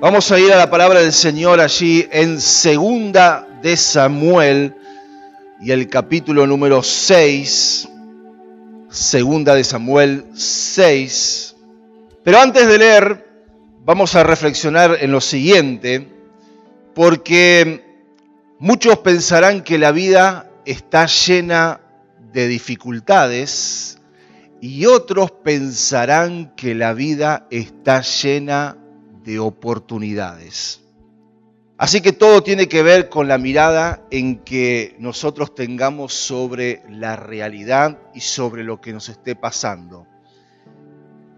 Vamos a ir a la palabra del Señor allí en segunda de Samuel y el capítulo número 6, segunda de Samuel 6. Pero antes de leer, vamos a reflexionar en lo siguiente, porque muchos pensarán que la vida está llena de dificultades y otros pensarán que la vida está llena de oportunidades. Así que todo tiene que ver con la mirada en que nosotros tengamos sobre la realidad y sobre lo que nos esté pasando.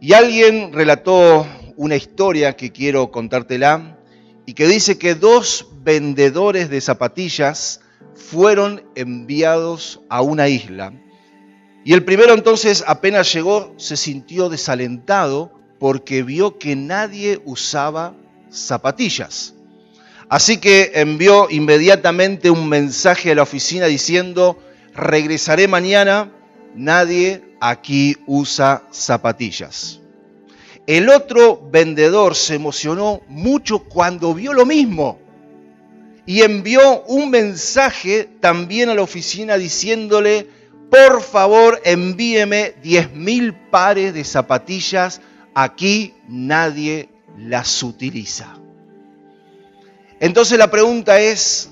Y alguien relató una historia que quiero contártela y que dice que dos vendedores de zapatillas fueron enviados a una isla. Y el primero entonces apenas llegó se sintió desalentado porque vio que nadie usaba zapatillas. Así que envió inmediatamente un mensaje a la oficina diciendo, regresaré mañana, nadie aquí usa zapatillas. El otro vendedor se emocionó mucho cuando vio lo mismo y envió un mensaje también a la oficina diciéndole, por favor envíeme 10.000 pares de zapatillas aquí nadie las utiliza. Entonces la pregunta es,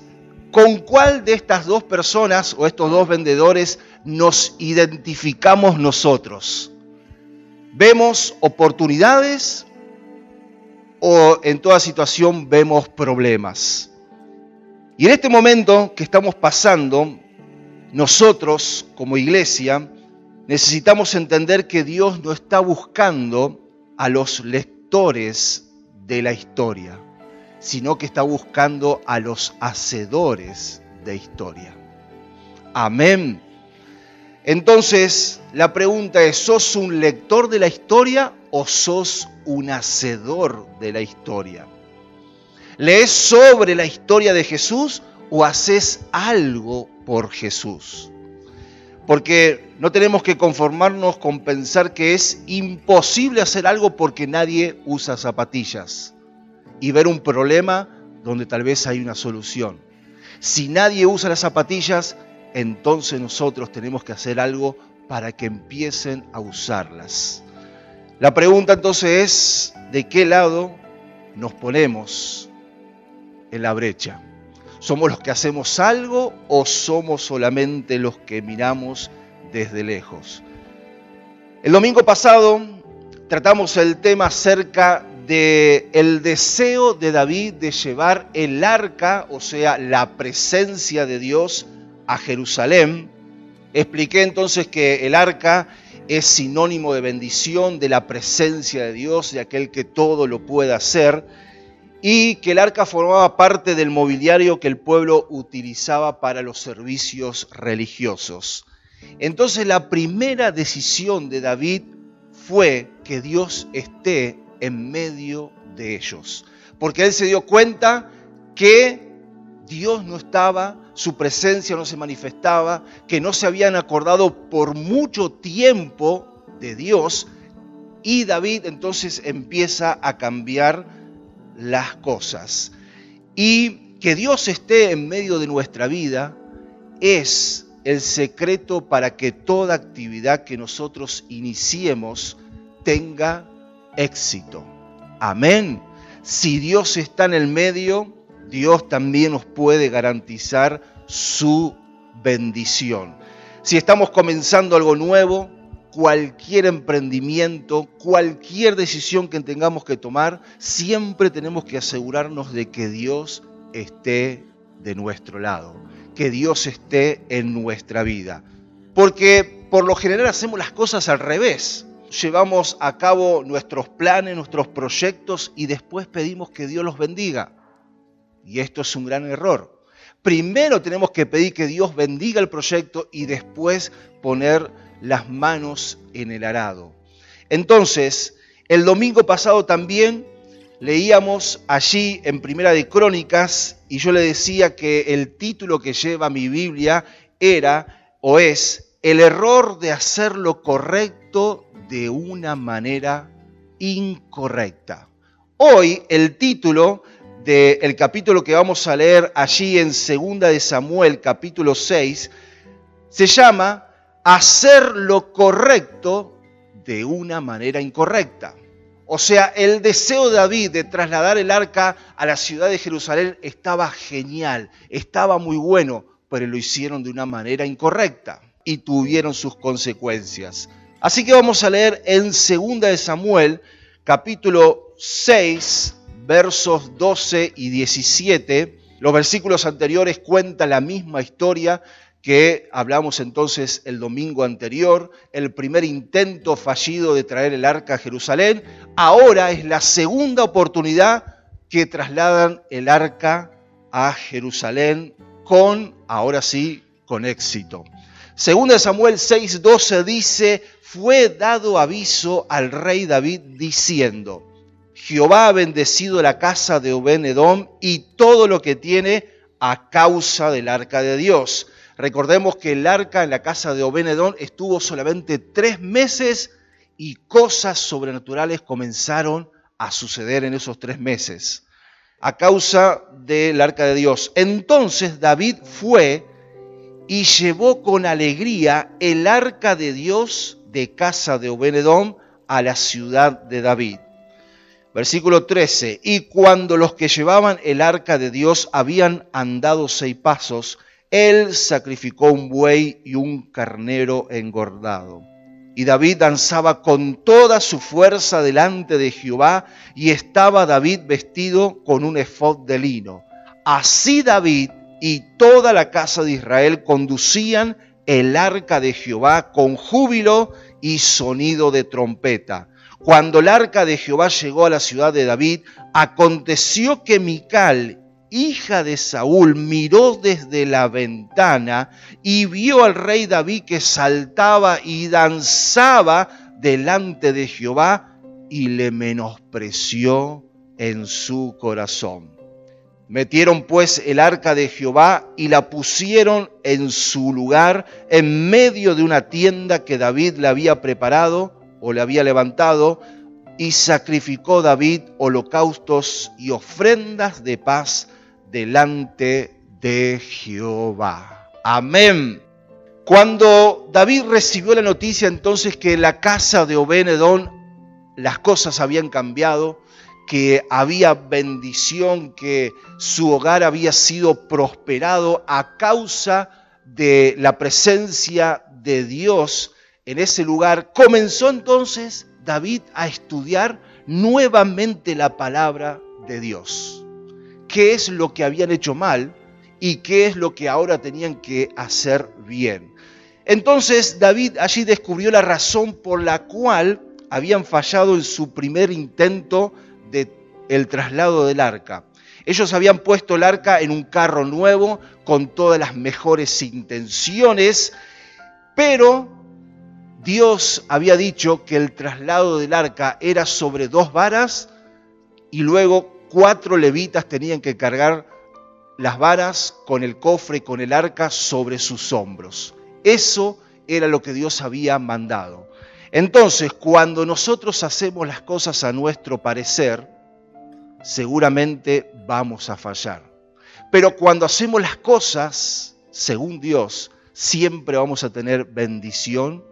¿con cuál de estas dos personas o estos dos vendedores nos identificamos nosotros? ¿Vemos oportunidades o en toda situación vemos problemas? Y en este momento que estamos pasando, nosotros como iglesia necesitamos entender que Dios no está buscando a los lectores de la historia, sino que está buscando a los hacedores de historia. Amén. Entonces, la pregunta es, ¿sos un lector de la historia o sos un hacedor de la historia? ¿Lees sobre la historia de Jesús o haces algo por Jesús? Porque no tenemos que conformarnos con pensar que es imposible hacer algo porque nadie usa zapatillas y ver un problema donde tal vez hay una solución. Si nadie usa las zapatillas, entonces nosotros tenemos que hacer algo para que empiecen a usarlas. La pregunta entonces es, ¿de qué lado nos ponemos en la brecha? ¿Somos los que hacemos algo o somos solamente los que miramos desde lejos? El domingo pasado tratamos el tema acerca de deseo de David de llevar el arca, o sea, la presencia de Dios a Jerusalén. Expliqué entonces que el arca es sinónimo de bendición, de la presencia de Dios, de aquel que todo lo puede hacer y que el arca formaba parte del mobiliario que el pueblo utilizaba para los servicios religiosos. Entonces la primera decisión de David fue que Dios esté en medio de ellos, porque él se dio cuenta que Dios no estaba, su presencia no se manifestaba, que no se habían acordado por mucho tiempo de Dios, y David entonces empieza a cambiar las cosas. Y que Dios esté en medio de nuestra vida es el secreto para que toda actividad que nosotros iniciemos tenga éxito. Amén. Si Dios está en el medio, Dios también nos puede garantizar su bendición. Si estamos comenzando algo nuevo, cualquier emprendimiento, cualquier decisión que tengamos que tomar, siempre tenemos que asegurarnos de que Dios esté de nuestro lado, que Dios esté en nuestra vida. Porque por lo general hacemos las cosas al revés. Llevamos a cabo nuestros planes, nuestros proyectos y después pedimos que Dios los bendiga. Y esto es un gran error. Primero tenemos que pedir que Dios bendiga el proyecto y después poner las manos en el arado. Entonces, el domingo pasado también leíamos allí en Primera de Crónicas y yo le decía que el título que lleva mi Biblia era o es el error de hacer lo correcto de una manera incorrecta Hoy el título del capítulo que vamos a leer allí en Segunda de Samuel, capítulo 6, se llama Hacer lo correcto de una manera incorrecta. O sea, el deseo de David de trasladar el arca a la ciudad de Jerusalén estaba genial, estaba muy bueno, pero lo hicieron de una manera incorrecta y tuvieron sus consecuencias. Así que vamos a leer en 2 de Samuel, capítulo 6, versos 12 y 17. Los versículos anteriores cuentan la misma historia que hablamos entonces el domingo anterior, el primer intento fallido de traer el arca a Jerusalén, ahora es la segunda oportunidad que trasladan el arca a Jerusalén con, ahora sí, con éxito. Segunda Samuel 6:12 dice, fue dado aviso al rey David diciendo, Jehová ha bendecido la casa de Obed-edom y todo lo que tiene a causa del arca de Dios. Recordemos que el arca en la casa de Obenedón estuvo solamente tres meses y cosas sobrenaturales comenzaron a suceder en esos tres meses a causa del arca de Dios. Entonces David fue y llevó con alegría el arca de Dios de casa de Obenedón a la ciudad de David. Versículo 13. Y cuando los que llevaban el arca de Dios habían andado seis pasos, él sacrificó un buey y un carnero engordado. Y David danzaba con toda su fuerza delante de Jehová, y estaba David vestido con un efod de lino. Así David y toda la casa de Israel conducían el arca de Jehová con júbilo y sonido de trompeta. Cuando el arca de Jehová llegó a la ciudad de David, aconteció que Mical, hija de Saúl, miró desde la ventana y vio al rey David que saltaba y danzaba delante de Jehová y le menospreció en su corazón. Metieron pues el arca de Jehová y la pusieron en su lugar en medio de una tienda que David le había preparado o le había levantado y sacrificó David holocaustos y ofrendas de paz delante de Jehová. Amén. Cuando David recibió la noticia entonces que en la casa de Obenedón las cosas habían cambiado, que había bendición, que su hogar había sido prosperado a causa de la presencia de Dios en ese lugar, comenzó entonces David a estudiar nuevamente la palabra de Dios qué es lo que habían hecho mal y qué es lo que ahora tenían que hacer bien. Entonces David allí descubrió la razón por la cual habían fallado en su primer intento de el traslado del arca. Ellos habían puesto el arca en un carro nuevo con todas las mejores intenciones, pero Dios había dicho que el traslado del arca era sobre dos varas y luego cuatro levitas tenían que cargar las varas con el cofre y con el arca sobre sus hombros. Eso era lo que Dios había mandado. Entonces, cuando nosotros hacemos las cosas a nuestro parecer, seguramente vamos a fallar. Pero cuando hacemos las cosas según Dios, siempre vamos a tener bendición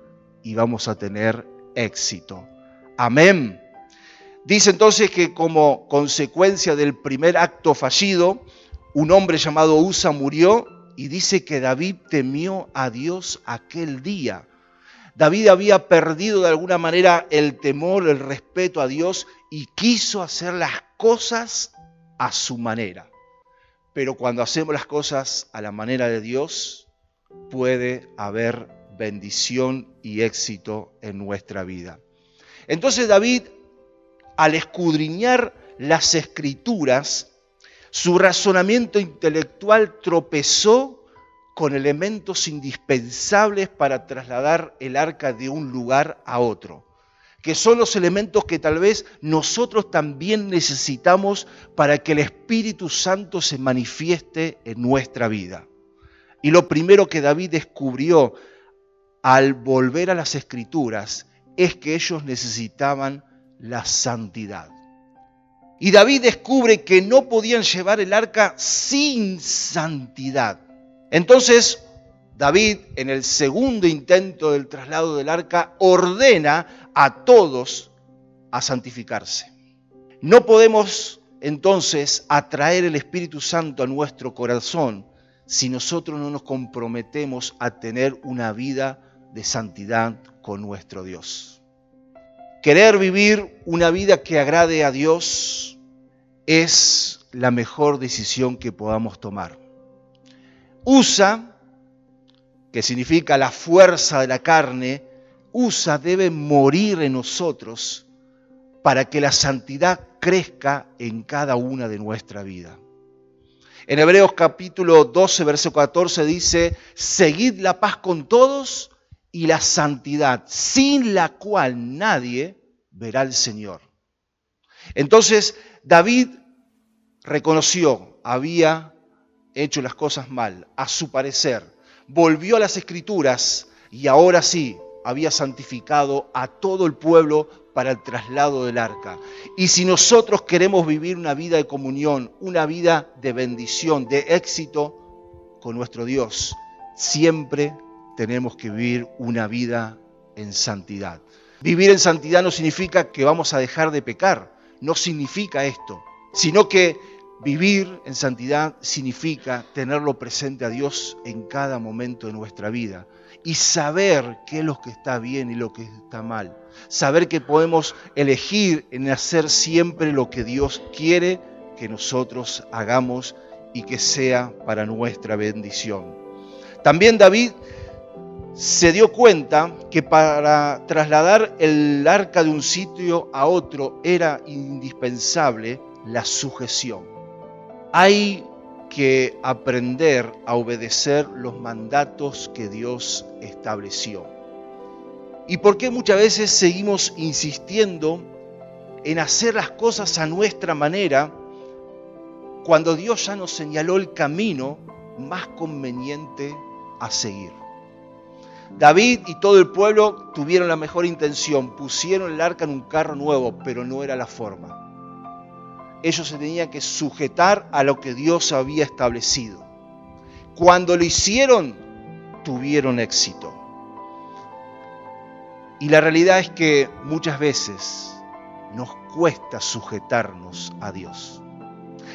y vamos a tener éxito. Amén. Dice entonces que como consecuencia del primer acto fallido, un hombre llamado Usa murió y dice que David temió a Dios aquel día. David había perdido de alguna manera el temor, el respeto a Dios y quiso hacer las cosas a su manera. Pero cuando hacemos las cosas a la manera de Dios, puede haber bendición y éxito en nuestra vida. Entonces David al escudriñar las escrituras, su razonamiento intelectual tropezó con elementos indispensables para trasladar el arca de un lugar a otro, que son los elementos que tal vez nosotros también necesitamos para que el Espíritu Santo se manifieste en nuestra vida. Y lo primero que David descubrió al volver a las escrituras es que ellos necesitaban la santidad. Y David descubre que no podían llevar el arca sin santidad. Entonces, David, en el segundo intento del traslado del arca, ordena a todos a santificarse. No podemos entonces atraer el Espíritu Santo a nuestro corazón si nosotros no nos comprometemos a tener una vida de santidad con nuestro Dios. Querer vivir una vida que agrade a Dios es la mejor decisión que podamos tomar. Usa, que significa la fuerza de la carne, usa debe morir en nosotros para que la santidad crezca en cada una de nuestra vida. En Hebreos capítulo 12, verso 14 dice, seguid la paz con todos y la santidad, sin la cual nadie verá al Señor. Entonces David reconoció, había hecho las cosas mal, a su parecer, volvió a las escrituras y ahora sí había santificado a todo el pueblo para el traslado del arca. Y si nosotros queremos vivir una vida de comunión, una vida de bendición, de éxito con nuestro Dios, siempre tenemos que vivir una vida en santidad. Vivir en santidad no significa que vamos a dejar de pecar, no significa esto, sino que vivir en santidad significa tenerlo presente a Dios en cada momento de nuestra vida y saber qué es lo que está bien y lo que está mal. Saber que podemos elegir en hacer siempre lo que Dios quiere que nosotros hagamos y que sea para nuestra bendición. También David se dio cuenta que para trasladar el arca de un sitio a otro era indispensable la sujeción. Hay que aprender a obedecer los mandatos que Dios estableció. ¿Y por qué muchas veces seguimos insistiendo en hacer las cosas a nuestra manera cuando Dios ya nos señaló el camino más conveniente a seguir? David y todo el pueblo tuvieron la mejor intención, pusieron el arca en un carro nuevo, pero no era la forma ellos se tenían que sujetar a lo que Dios había establecido. Cuando lo hicieron, tuvieron éxito. Y la realidad es que muchas veces nos cuesta sujetarnos a Dios.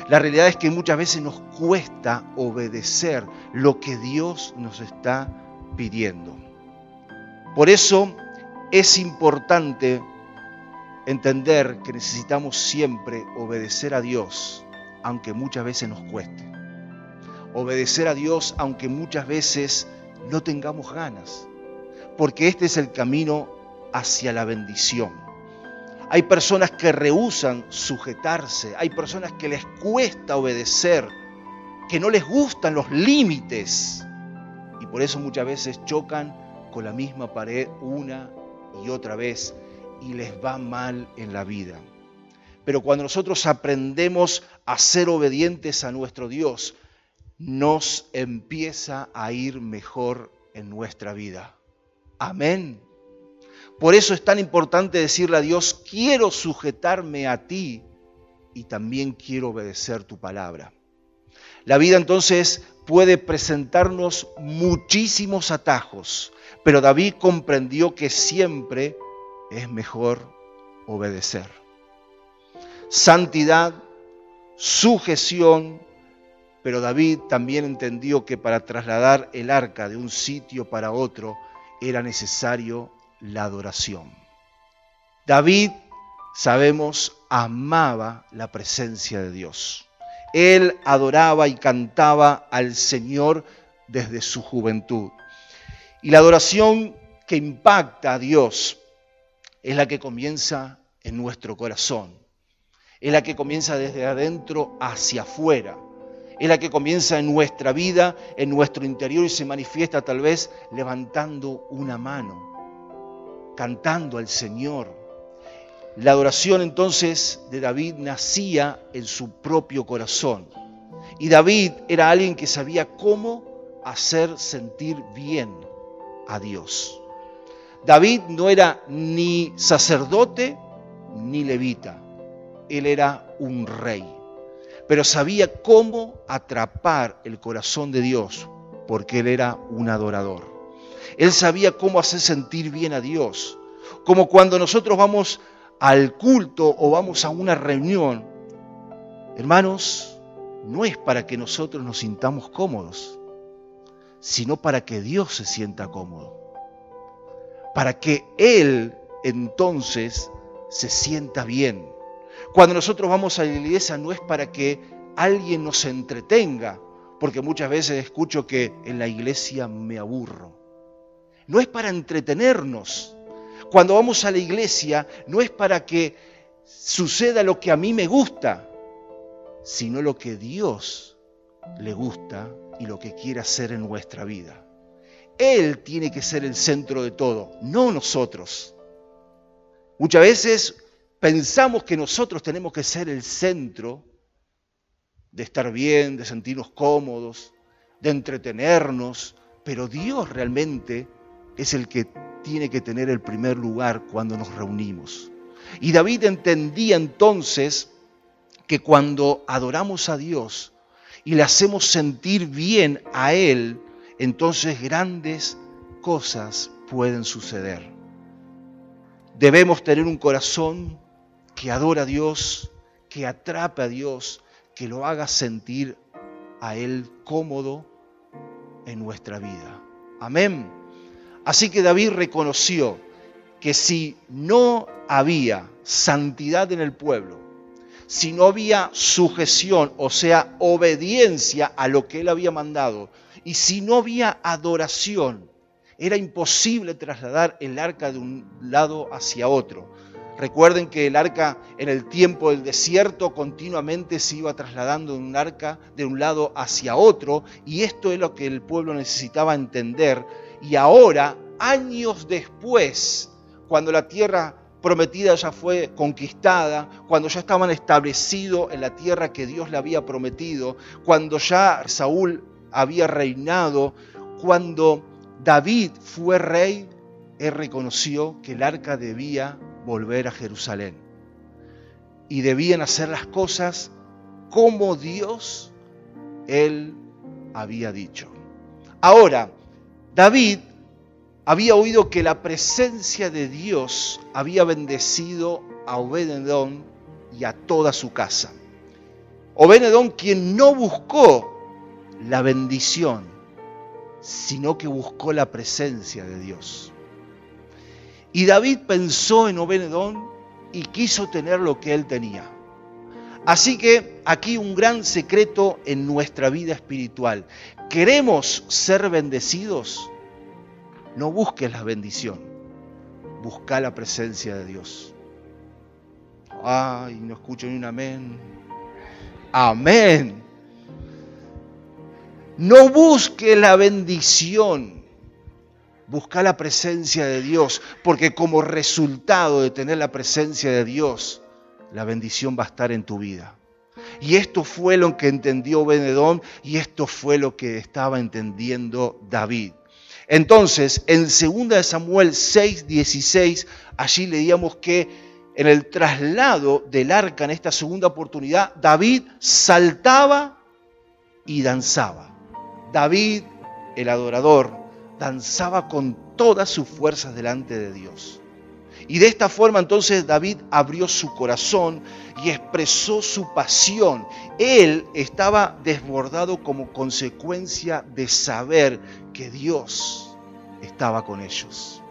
La realidad es que muchas veces nos cuesta obedecer lo que Dios nos está pidiendo. Por eso es importante entender que necesitamos siempre obedecer a Dios, aunque muchas veces nos cueste. Obedecer a Dios, aunque muchas veces no tengamos ganas, porque este es el camino hacia la bendición. Hay personas que rehusan sujetarse, hay personas que les cuesta obedecer, que no les gustan los límites por eso muchas veces chocan con la misma pared una y otra vez y les va mal en la vida. Pero cuando nosotros aprendemos a ser obedientes a nuestro Dios, nos empieza a ir mejor en nuestra vida. Amén. Por eso es tan importante decirle a Dios, quiero sujetarme a ti y también quiero obedecer tu palabra. La vida entonces puede presentarnos muchísimos atajos, pero David comprendió que siempre es mejor obedecer. Santidad, sujeción, pero David también entendió que para trasladar el arca de un sitio para otro era necesario la adoración. David, sabemos, amaba la presencia de Dios. Él adoraba y cantaba al Señor desde su juventud. Y la adoración que impacta a Dios es la que comienza en nuestro corazón, es la que comienza desde adentro hacia afuera, es la que comienza en nuestra vida, en nuestro interior y se manifiesta tal vez levantando una mano, cantando al Señor. La adoración entonces de David nacía en su propio corazón. Y David era alguien que sabía cómo hacer sentir bien a Dios. David no era ni sacerdote ni levita. él era un rey, pero sabía cómo atrapar el corazón de Dios, porque él era un adorador. Él sabía cómo hacer sentir bien a Dios, como cuando nosotros vamos al culto o vamos a una reunión. Hermanos, no es para que nosotros nos sintamos cómodos, sino para que Dios se sienta cómodo. Para que Él entonces se sienta bien. Cuando nosotros vamos a la iglesia no es para que alguien nos entretenga, porque muchas veces escucho que en la iglesia me aburro. No es para entretenernos. Cuando vamos a la iglesia no es para que suceda lo que a mí me gusta, sino lo que Dios le gusta y lo que quiere hacer en nuestra vida. Él tiene que ser el centro de todo, no nosotros. Muchas veces pensamos que nosotros tenemos que ser el centro de estar bien, de sentirnos cómodos, de entretenernos, pero Dios realmente es el que tiene que tener el primer lugar cuando nos reunimos. Y David entendía entonces que cuando adoramos a Dios y le hacemos sentir bien a Él, entonces grandes cosas pueden suceder. Debemos tener un corazón que adora a Dios, que atrape a Dios, que lo haga sentir a Él cómodo en nuestra vida. Amén. Así que David reconoció que si no había santidad en el pueblo, si no había sujeción, o sea, obediencia a lo que él había mandado, y si no había adoración, era imposible trasladar el arca de un lado hacia otro. Recuerden que el arca en el tiempo del desierto continuamente se iba trasladando de un arca de un lado hacia otro y esto es lo que el pueblo necesitaba entender. Y ahora, años después, cuando la tierra prometida ya fue conquistada, cuando ya estaban establecidos en la tierra que Dios le había prometido, cuando ya Saúl había reinado, cuando David fue rey, él reconoció que el arca debía volver a Jerusalén. Y debían hacer las cosas como Dios él había dicho. Ahora, David había oído que la presencia de Dios había bendecido a Obededón y a toda su casa. Obededón quien no buscó la bendición, sino que buscó la presencia de Dios. Y David pensó en Obededón y quiso tener lo que él tenía. Así que aquí un gran secreto en nuestra vida espiritual. ¿Queremos ser bendecidos? No busques la bendición, busca la presencia de Dios. Ay, no escucho ni un amén. Amén. No busque la bendición Busca la presencia de Dios, porque como resultado de tener la presencia de Dios, la bendición va a estar en tu vida. Y esto fue lo que entendió Benedón y esto fue lo que estaba entendiendo David. Entonces, en 2 Samuel 6, 16, allí leíamos que en el traslado del arca en esta segunda oportunidad, David saltaba y danzaba. David, el adorador, danzaba con todas sus fuerzas delante de Dios. Y de esta forma entonces David abrió su corazón y expresó su pasión. Él estaba desbordado como consecuencia de saber que Dios estaba con ellos.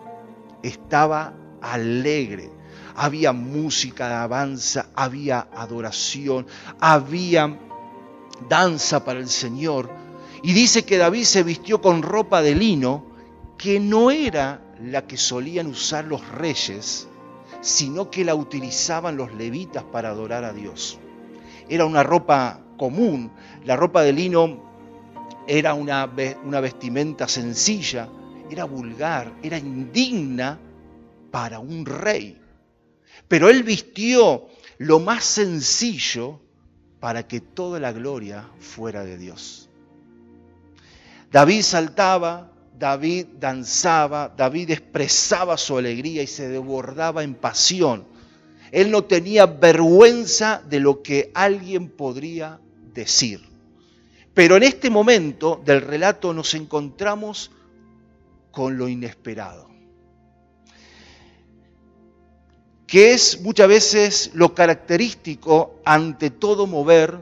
Estaba alegre. Había música de alabanza, había adoración, había danza para el Señor y dice que David se vistió con ropa de lino que no era la que solían usar los reyes, sino que la utilizaban los levitas para adorar a Dios. Era una ropa común, la ropa de lino era una, una vestimenta sencilla, era vulgar, era indigna para un rey. Pero él vistió lo más sencillo para que toda la gloria fuera de Dios. David saltaba, David danzaba, David expresaba su alegría y se desbordaba en pasión. Él no tenía vergüenza de lo que alguien podría decir. Pero en este momento del relato nos encontramos con lo inesperado, que es muchas veces lo característico ante todo mover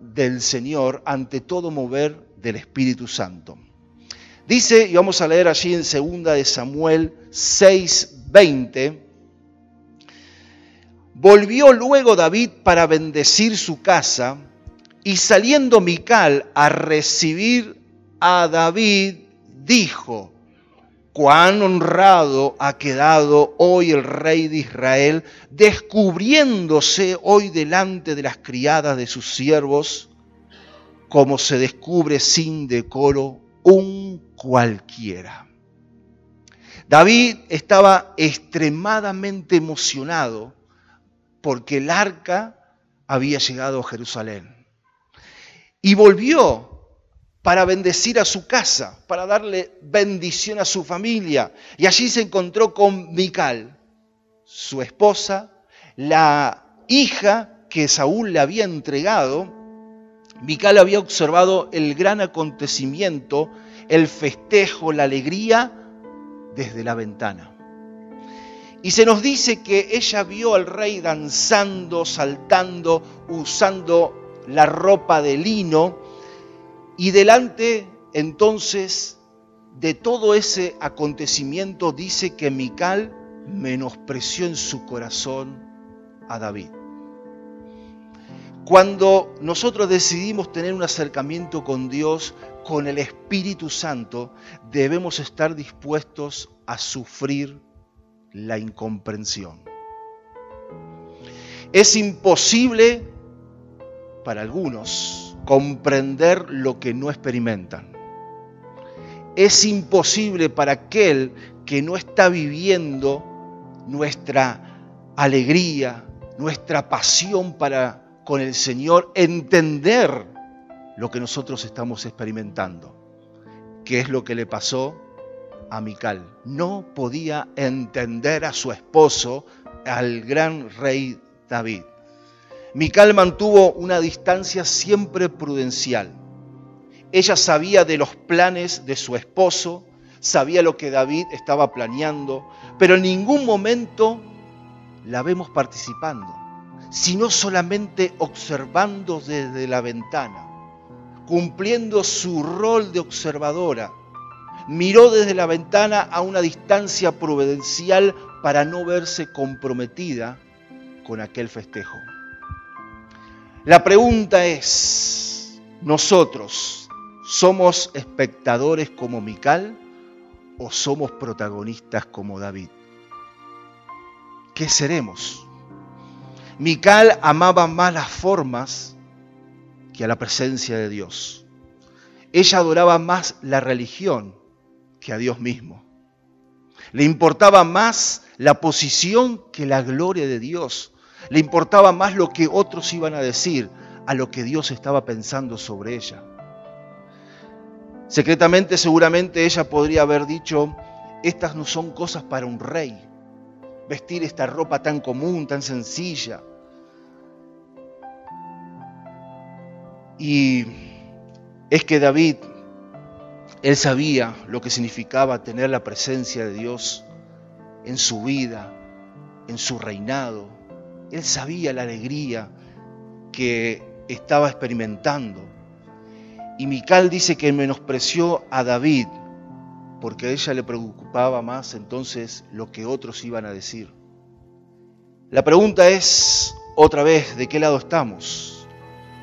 del Señor, ante todo mover del Espíritu Santo. Dice, y vamos a leer allí en 2 de Samuel 6:20, volvió luego David para bendecir su casa, y saliendo Mical a recibir a David, dijo, cuán honrado ha quedado hoy el rey de Israel, descubriéndose hoy delante de las criadas de sus siervos, como se descubre sin decoro un cualquiera. David estaba extremadamente emocionado porque el arca había llegado a Jerusalén y volvió para bendecir a su casa, para darle bendición a su familia. Y allí se encontró con Mical, su esposa, la hija que Saúl le había entregado. Mical había observado el gran acontecimiento, el festejo, la alegría desde la ventana. Y se nos dice que ella vio al rey danzando, saltando, usando la ropa de lino y delante entonces de todo ese acontecimiento dice que Mical menospreció en su corazón a David. Cuando nosotros decidimos tener un acercamiento con Dios, con el Espíritu Santo, debemos estar dispuestos a sufrir la incomprensión. Es imposible para algunos, comprender lo que no experimentan. Es imposible para aquel que no está viviendo nuestra alegría, nuestra pasión para con el Señor, entender lo que nosotros estamos experimentando. ¿Qué es lo que le pasó a Mical? No podía entender a su esposo, al gran rey David. Mical mantuvo una distancia siempre prudencial. Ella sabía de los planes de su esposo, sabía lo que David estaba planeando, pero en ningún momento la vemos participando, sino solamente observando desde la ventana, cumpliendo su rol de observadora. Miró desde la ventana a una distancia prudencial para no verse comprometida con aquel festejo. La pregunta es, ¿nosotros somos espectadores como Mical o somos protagonistas como David? ¿Qué seremos? Mical amaba más las formas que a la presencia de Dios. Ella adoraba más la religión que a Dios mismo. Le importaba más la posición que la gloria de Dios. Le importaba más lo que otros iban a decir a lo que Dios estaba pensando sobre ella. Secretamente, seguramente ella podría haber dicho, estas no son cosas para un rey. Vestir esta ropa tan común, tan sencilla. Y es que David, él sabía lo que significaba tener la presencia de Dios en su vida, en su reinado, él sabía la alegría que estaba experimentando. Y Mical dice que menospreció a David porque a ella le preocupaba más entonces lo que otros iban a decir. La pregunta es otra vez, ¿de qué lado estamos?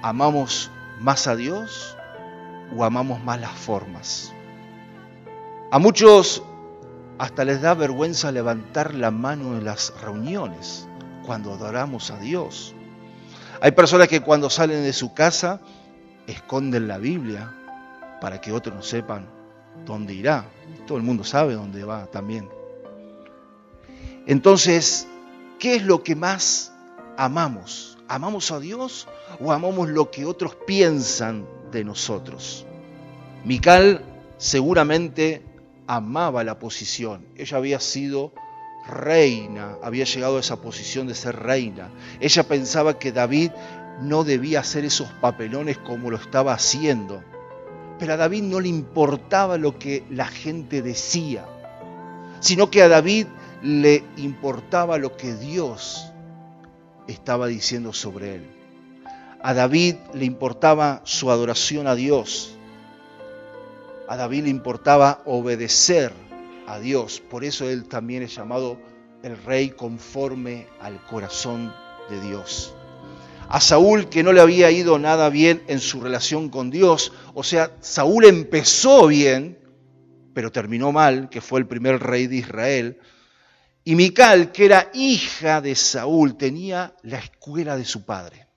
¿Amamos más a Dios o amamos más las formas? A muchos hasta les da vergüenza levantar la mano en las reuniones cuando adoramos a Dios. Hay personas que cuando salen de su casa esconden la Biblia para que otros no sepan dónde irá. Todo el mundo sabe dónde va también. Entonces, ¿qué es lo que más amamos? ¿Amamos a Dios o amamos lo que otros piensan de nosotros? Mical seguramente amaba la posición. Ella había sido reina, había llegado a esa posición de ser reina. Ella pensaba que David no debía hacer esos papelones como lo estaba haciendo. Pero a David no le importaba lo que la gente decía, sino que a David le importaba lo que Dios estaba diciendo sobre él. A David le importaba su adoración a Dios. A David le importaba obedecer a Dios. Por eso él también es llamado el rey conforme al corazón de Dios. A Saúl que no le había ido nada bien en su relación con Dios, o sea, Saúl empezó bien, pero terminó mal, que fue el primer rey de Israel. Y Mical, que era hija de Saúl, tenía la escuela de su padre.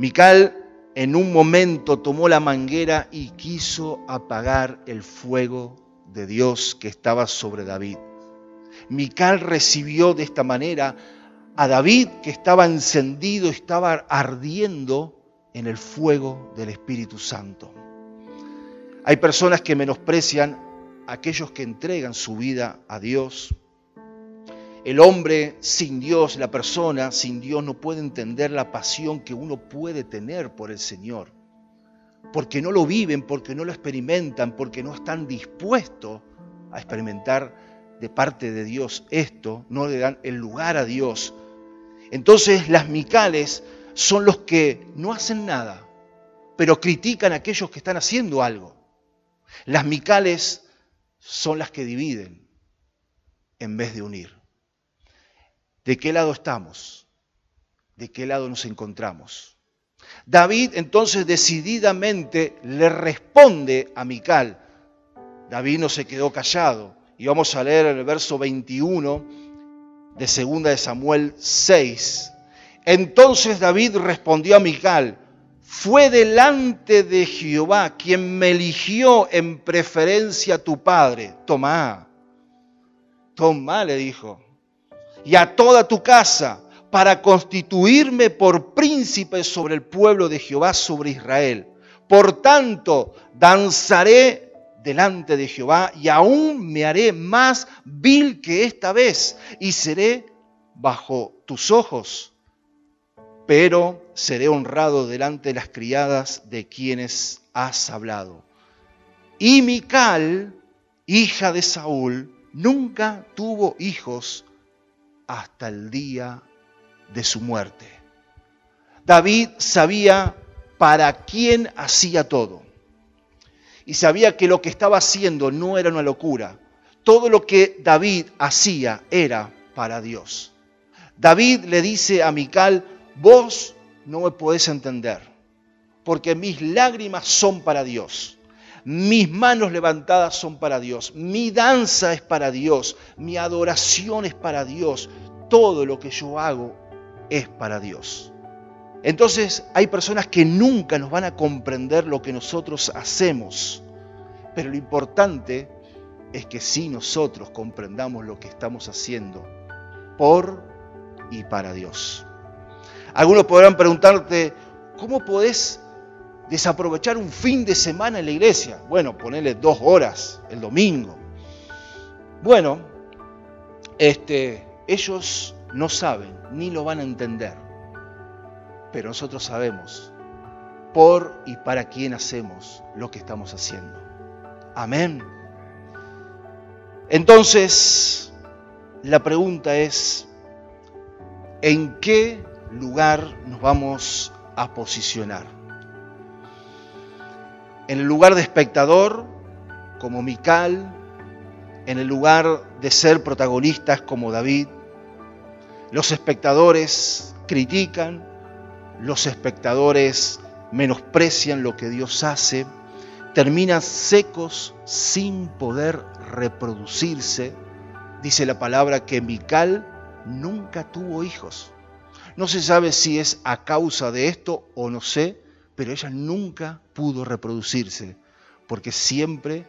Mical en un momento tomó la manguera y quiso apagar el fuego de Dios que estaba sobre David. Mical recibió de esta manera a David que estaba encendido, estaba ardiendo en el fuego del Espíritu Santo. Hay personas que menosprecian a aquellos que entregan su vida a Dios. El hombre sin Dios, la persona sin Dios no puede entender la pasión que uno puede tener por el Señor. Porque no lo viven, porque no lo experimentan, porque no están dispuestos a experimentar de parte de Dios esto, no le dan el lugar a Dios. Entonces las micales son los que no hacen nada, pero critican a aquellos que están haciendo algo. Las micales son las que dividen en vez de unir. ¿De qué lado estamos? ¿De qué lado nos encontramos? David entonces decididamente le responde a Mical. David no se quedó callado. Y vamos a leer el verso 21 de 2 de Samuel 6. Entonces David respondió a Mical, fue delante de Jehová quien me eligió en preferencia a tu padre. Toma, toma, le dijo, y a toda tu casa para constituirme por príncipe sobre el pueblo de Jehová, sobre Israel. Por tanto, danzaré delante de Jehová y aún me haré más vil que esta vez y seré bajo tus ojos, pero seré honrado delante de las criadas de quienes has hablado. Y Mical, hija de Saúl, nunca tuvo hijos hasta el día de su muerte. David sabía para quién hacía todo y sabía que lo que estaba haciendo no era una locura. Todo lo que David hacía era para Dios. David le dice a Mical, vos no me podés entender, porque mis lágrimas son para Dios. Mis manos levantadas son para Dios. Mi danza es para Dios. Mi adoración es para Dios. Todo lo que yo hago es para Dios. Entonces hay personas que nunca nos van a comprender lo que nosotros hacemos, pero lo importante es que sí nosotros comprendamos lo que estamos haciendo por y para Dios. Algunos podrán preguntarte, ¿cómo podés desaprovechar un fin de semana en la iglesia? Bueno, ponerle dos horas el domingo. Bueno, este, ellos no saben ni lo van a entender pero nosotros sabemos por y para quién hacemos lo que estamos haciendo. Amén. Entonces, la pregunta es, ¿en qué lugar nos vamos a posicionar? ¿En el lugar de espectador, como Mical? ¿En el lugar de ser protagonistas, como David? Los espectadores critican, los espectadores menosprecian lo que Dios hace, terminan secos sin poder reproducirse. Dice la palabra que Mical nunca tuvo hijos. No se sabe si es a causa de esto o no sé, pero ella nunca pudo reproducirse, porque siempre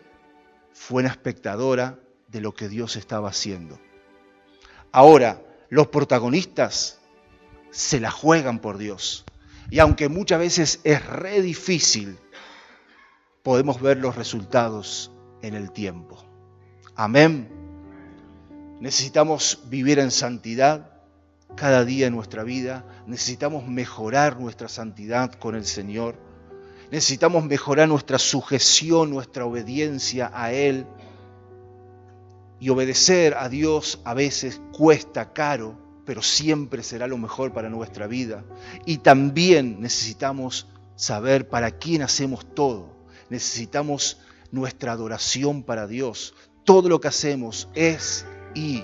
fue una espectadora de lo que Dios estaba haciendo. Ahora, los protagonistas se la juegan por Dios. Y aunque muchas veces es re difícil, podemos ver los resultados en el tiempo. Amén. necesitamos vivir en santidad cada día en nuestra vida, necesitamos mejorar nuestra santidad con el Señor, necesitamos mejorar nuestra sujeción, nuestra obediencia a Él. Y obedecer a Dios a veces cuesta caro, pero siempre será lo mejor para nuestra vida. Y también necesitamos saber para quién hacemos todo. Necesitamos nuestra adoración para Dios. Todo lo que hacemos es y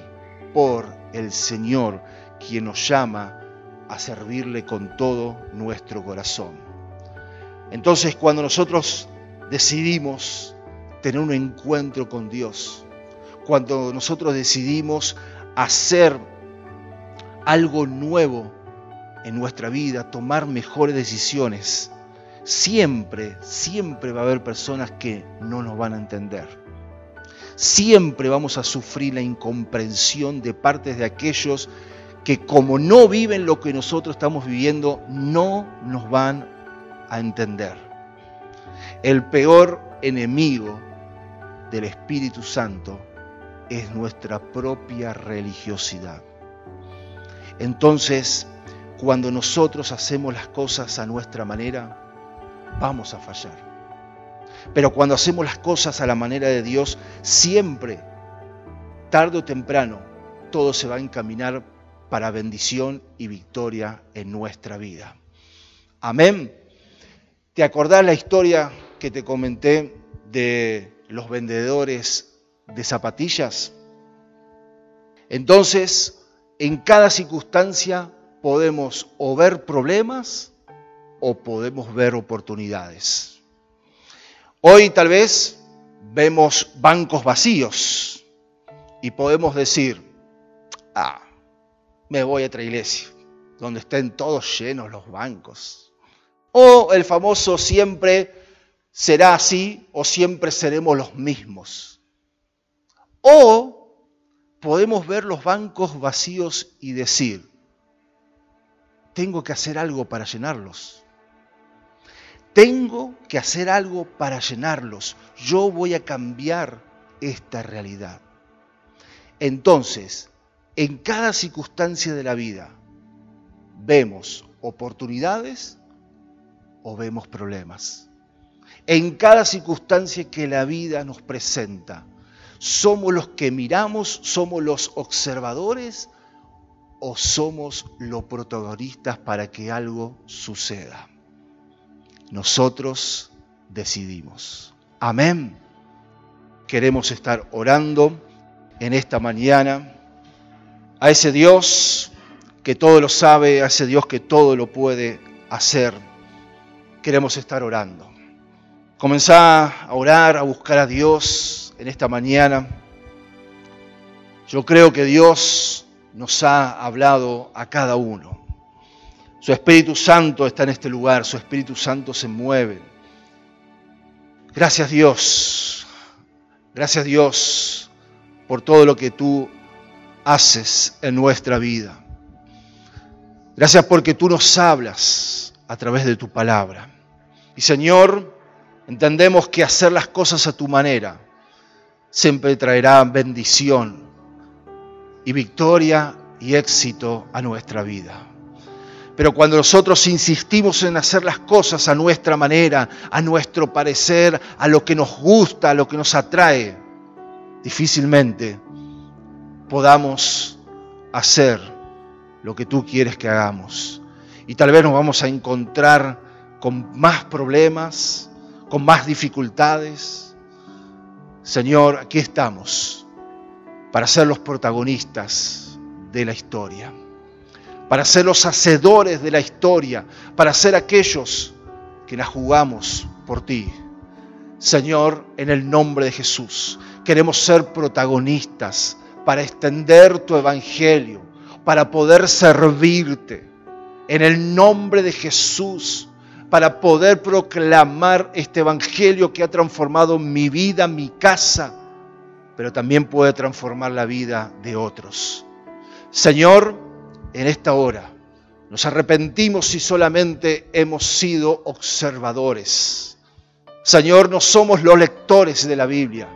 por el Señor, quien nos llama a servirle con todo nuestro corazón. Entonces cuando nosotros decidimos tener un encuentro con Dios, cuando nosotros decidimos hacer algo nuevo en nuestra vida, tomar mejores decisiones, siempre, siempre va a haber personas que no nos van a entender. Siempre vamos a sufrir la incomprensión de partes de aquellos que como no viven lo que nosotros estamos viviendo, no nos van a entender. El peor enemigo del Espíritu Santo es nuestra propia religiosidad. Entonces, cuando nosotros hacemos las cosas a nuestra manera, vamos a fallar. Pero cuando hacemos las cosas a la manera de Dios, siempre, tarde o temprano, todo se va a encaminar para bendición y victoria en nuestra vida. Amén. ¿Te acordás la historia que te comenté de los vendedores de zapatillas? Entonces, en cada circunstancia podemos o ver problemas o podemos ver oportunidades. Hoy tal vez vemos bancos vacíos y podemos decir, ah, me voy a otra iglesia, donde estén todos llenos los bancos. O el famoso siempre será así o siempre seremos los mismos. O podemos ver los bancos vacíos y decir, tengo que hacer algo para llenarlos. Tengo que hacer algo para llenarlos. Yo voy a cambiar esta realidad. Entonces, en cada circunstancia de la vida, vemos oportunidades o vemos problemas. En cada circunstancia que la vida nos presenta, somos los que miramos, somos los observadores o somos los protagonistas para que algo suceda. Nosotros decidimos. Amén. Queremos estar orando en esta mañana a ese Dios que todo lo sabe, a ese Dios que todo lo puede hacer. Queremos estar orando. Comenzá a orar, a buscar a Dios en esta mañana. Yo creo que Dios nos ha hablado a cada uno. Su Espíritu Santo está en este lugar, su Espíritu Santo se mueve. Gracias Dios, gracias Dios por todo lo que tú haces en nuestra vida. Gracias porque tú nos hablas a través de tu palabra. Y Señor, entendemos que hacer las cosas a tu manera siempre traerá bendición y victoria y éxito a nuestra vida. Pero cuando nosotros insistimos en hacer las cosas a nuestra manera, a nuestro parecer, a lo que nos gusta, a lo que nos atrae, difícilmente podamos hacer lo que tú quieres que hagamos. Y tal vez nos vamos a encontrar con más problemas, con más dificultades. Señor, aquí estamos para ser los protagonistas de la historia para ser los hacedores de la historia, para ser aquellos que la jugamos por ti. Señor, en el nombre de Jesús, queremos ser protagonistas para extender tu evangelio, para poder servirte. En el nombre de Jesús, para poder proclamar este evangelio que ha transformado mi vida, mi casa, pero también puede transformar la vida de otros. Señor, en esta hora. Nos arrepentimos si solamente hemos sido observadores. Señor, no somos los lectores de la Biblia.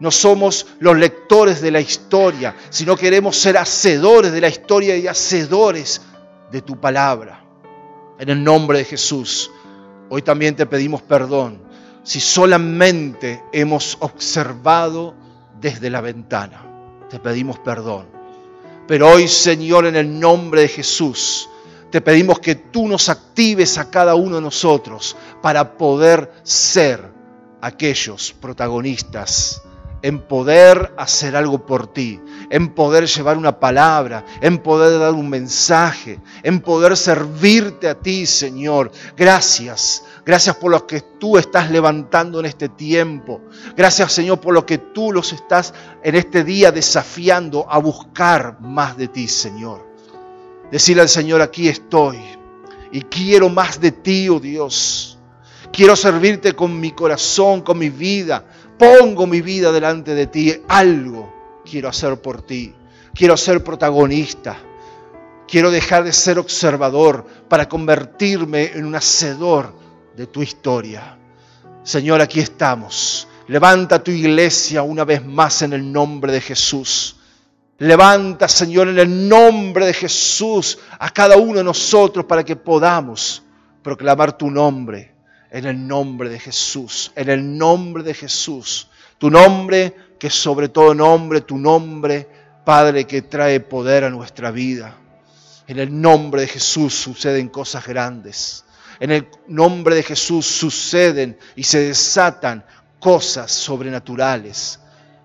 No somos los lectores de la historia, sino queremos ser hacedores de la historia y hacedores de tu palabra. En el nombre de Jesús, hoy también te pedimos perdón si solamente hemos observado desde la ventana. Te pedimos perdón. Pero hoy, Señor, en el nombre de Jesús, te pedimos que tú nos actives a cada uno de nosotros para poder ser aquellos protagonistas en poder hacer algo por ti, en poder llevar una palabra, en poder dar un mensaje, en poder servirte a ti, Señor. Gracias. Gracias por lo que tú estás levantando en este tiempo. Gracias, Señor, por lo que tú los estás en este día desafiando a buscar más de ti, Señor. Decirle al Señor, aquí estoy y quiero más de ti, oh Dios. Quiero servirte con mi corazón, con mi vida. Pongo mi vida delante de ti. Algo quiero hacer por ti. Quiero ser protagonista. Quiero dejar de ser observador para convertirme en un hacedor de tu historia. Señor, aquí estamos. Levanta tu iglesia una vez más en el nombre de Jesús. Levanta, Señor, en el nombre de Jesús a cada uno de nosotros para que podamos proclamar tu nombre en el nombre de Jesús, en el nombre de Jesús. Tu nombre que sobre todo nombre, tu nombre, Padre, que trae poder a nuestra vida. En el nombre de Jesús suceden cosas grandes. En el nombre de Jesús suceden y se desatan cosas sobrenaturales.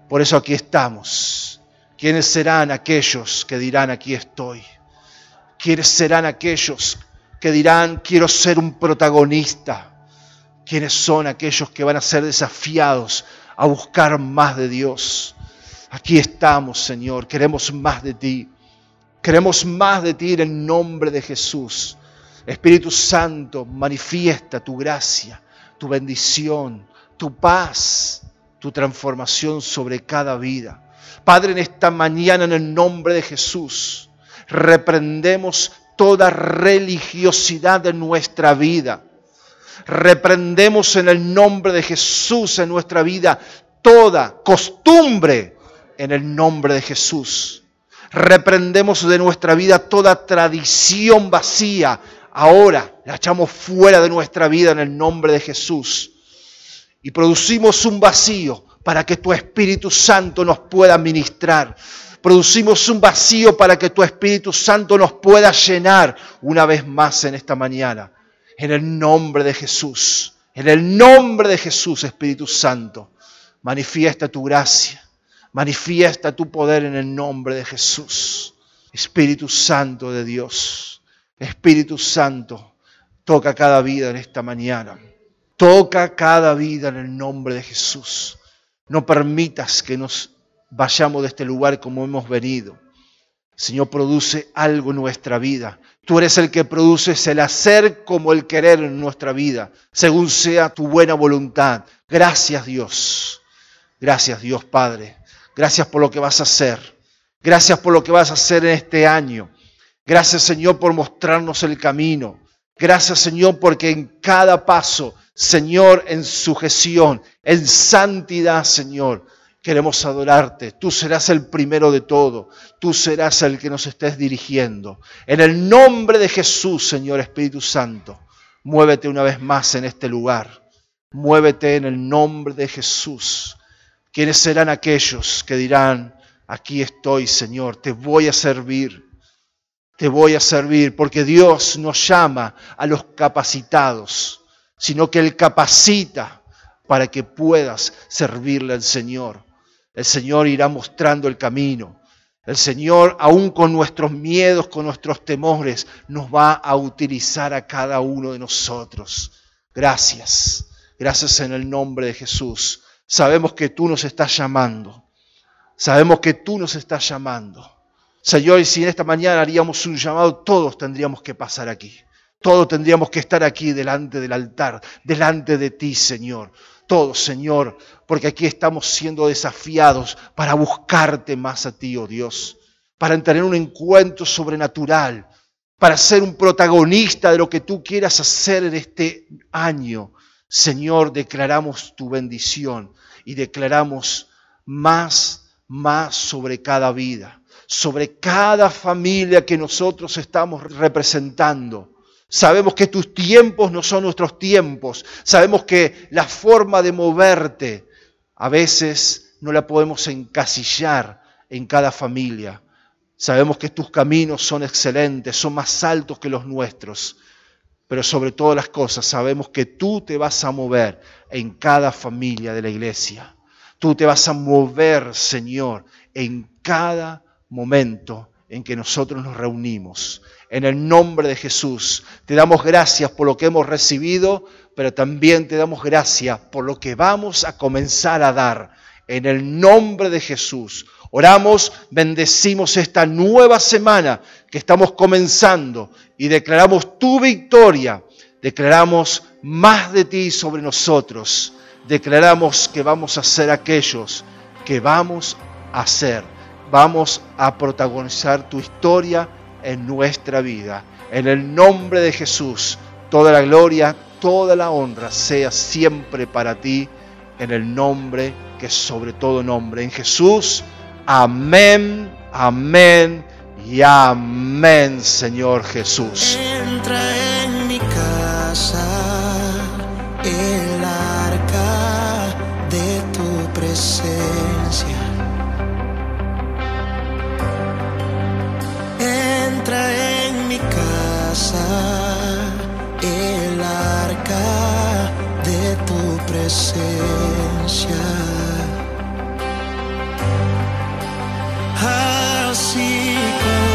Por eso aquí estamos. ¿Quiénes serán aquellos que dirán aquí estoy? ¿Quiénes serán aquellos que dirán quiero ser un protagonista? ¿Quiénes son aquellos que van a ser desafiados a buscar más de Dios? Aquí estamos, Señor. Queremos más de ti. Queremos más de ti en el nombre de Jesús. Espíritu Santo, manifiesta tu gracia, tu bendición, tu paz, tu transformación sobre cada vida. Padre, en esta mañana, en el nombre de Jesús, reprendemos toda religiosidad de nuestra vida Reprendemos en el nombre de Jesús en nuestra vida toda costumbre en el nombre de Jesús. Reprendemos de nuestra vida toda tradición vacía. Ahora la echamos fuera de nuestra vida en el nombre de Jesús. Y producimos un vacío para que tu Espíritu Santo nos pueda ministrar. Producimos un vacío para que tu Espíritu Santo nos pueda llenar una vez más en esta mañana. En el nombre de Jesús, en el nombre de Jesús, Espíritu Santo, manifiesta tu gracia, manifiesta tu poder en el nombre de Jesús. Espíritu Santo de Dios, Espíritu Santo, toca cada vida en esta mañana. Toca cada vida en el nombre de Jesús. No permitas que nos vayamos de este lugar como hemos venido. Señor, produce algo en nuestra vida. Tú eres el que produces el hacer como el querer en nuestra vida, según sea tu buena voluntad. Gracias Dios. Gracias Dios Padre. Gracias por lo que vas a hacer. Gracias por lo que vas a hacer en este año. Gracias Señor por mostrarnos el camino. Gracias Señor porque en cada paso, Señor, en sujeción, en santidad, Señor, Queremos adorarte. Tú serás el primero de todo. Tú serás el que nos estés dirigiendo. En el nombre de Jesús, Señor Espíritu Santo, muévete una vez más en este lugar. Muévete en el nombre de Jesús. ¿Quiénes serán aquellos que dirán, aquí estoy, Señor, te voy a servir? Te voy a servir porque Dios nos llama a los capacitados, sino que Él capacita para que puedas servirle al Señor. El Señor irá mostrando el camino. El Señor, aún con nuestros miedos, con nuestros temores, nos va a utilizar a cada uno de nosotros. Gracias. Gracias en el nombre de Jesús. Sabemos que tú nos estás llamando. Sabemos que tú nos estás llamando. Señor, y si en esta mañana haríamos un llamado, todos tendríamos que pasar aquí. Todos tendríamos que estar aquí delante del altar, delante de ti, Señor todo, Señor, porque aquí estamos siendo desafiados para buscarte más a ti, oh Dios, para tener un encuentro sobrenatural, para ser un protagonista de lo que tú quieras hacer en este año. Señor, declaramos tu bendición y declaramos más, más sobre cada vida, sobre cada familia que nosotros estamos representando. Sabemos que tus tiempos no son nuestros tiempos. Sabemos que la forma de moverte a veces no la podemos encasillar en cada familia. Sabemos que tus caminos son excelentes, son más altos que los nuestros. Pero sobre todas las cosas sabemos que tú te vas a mover en cada familia de la iglesia. Tú te vas a mover, Señor, en cada momento en que nosotros nos reunimos. En el nombre de Jesús, te damos gracias por lo que hemos recibido, pero también te damos gracias por lo que vamos a comenzar a dar. En el nombre de Jesús. Oramos, bendecimos esta nueva semana que estamos comenzando y declaramos tu victoria. Declaramos más de ti sobre nosotros. Declaramos que vamos a ser aquellos que vamos a ser. Vamos a protagonizar tu historia en nuestra vida. En el nombre de Jesús, toda la gloria, toda la honra sea siempre para ti. En el nombre que sobre todo nombre. En Jesús. Amén, amén y amén, Señor Jesús. Entra en mi casa el presencia. Así como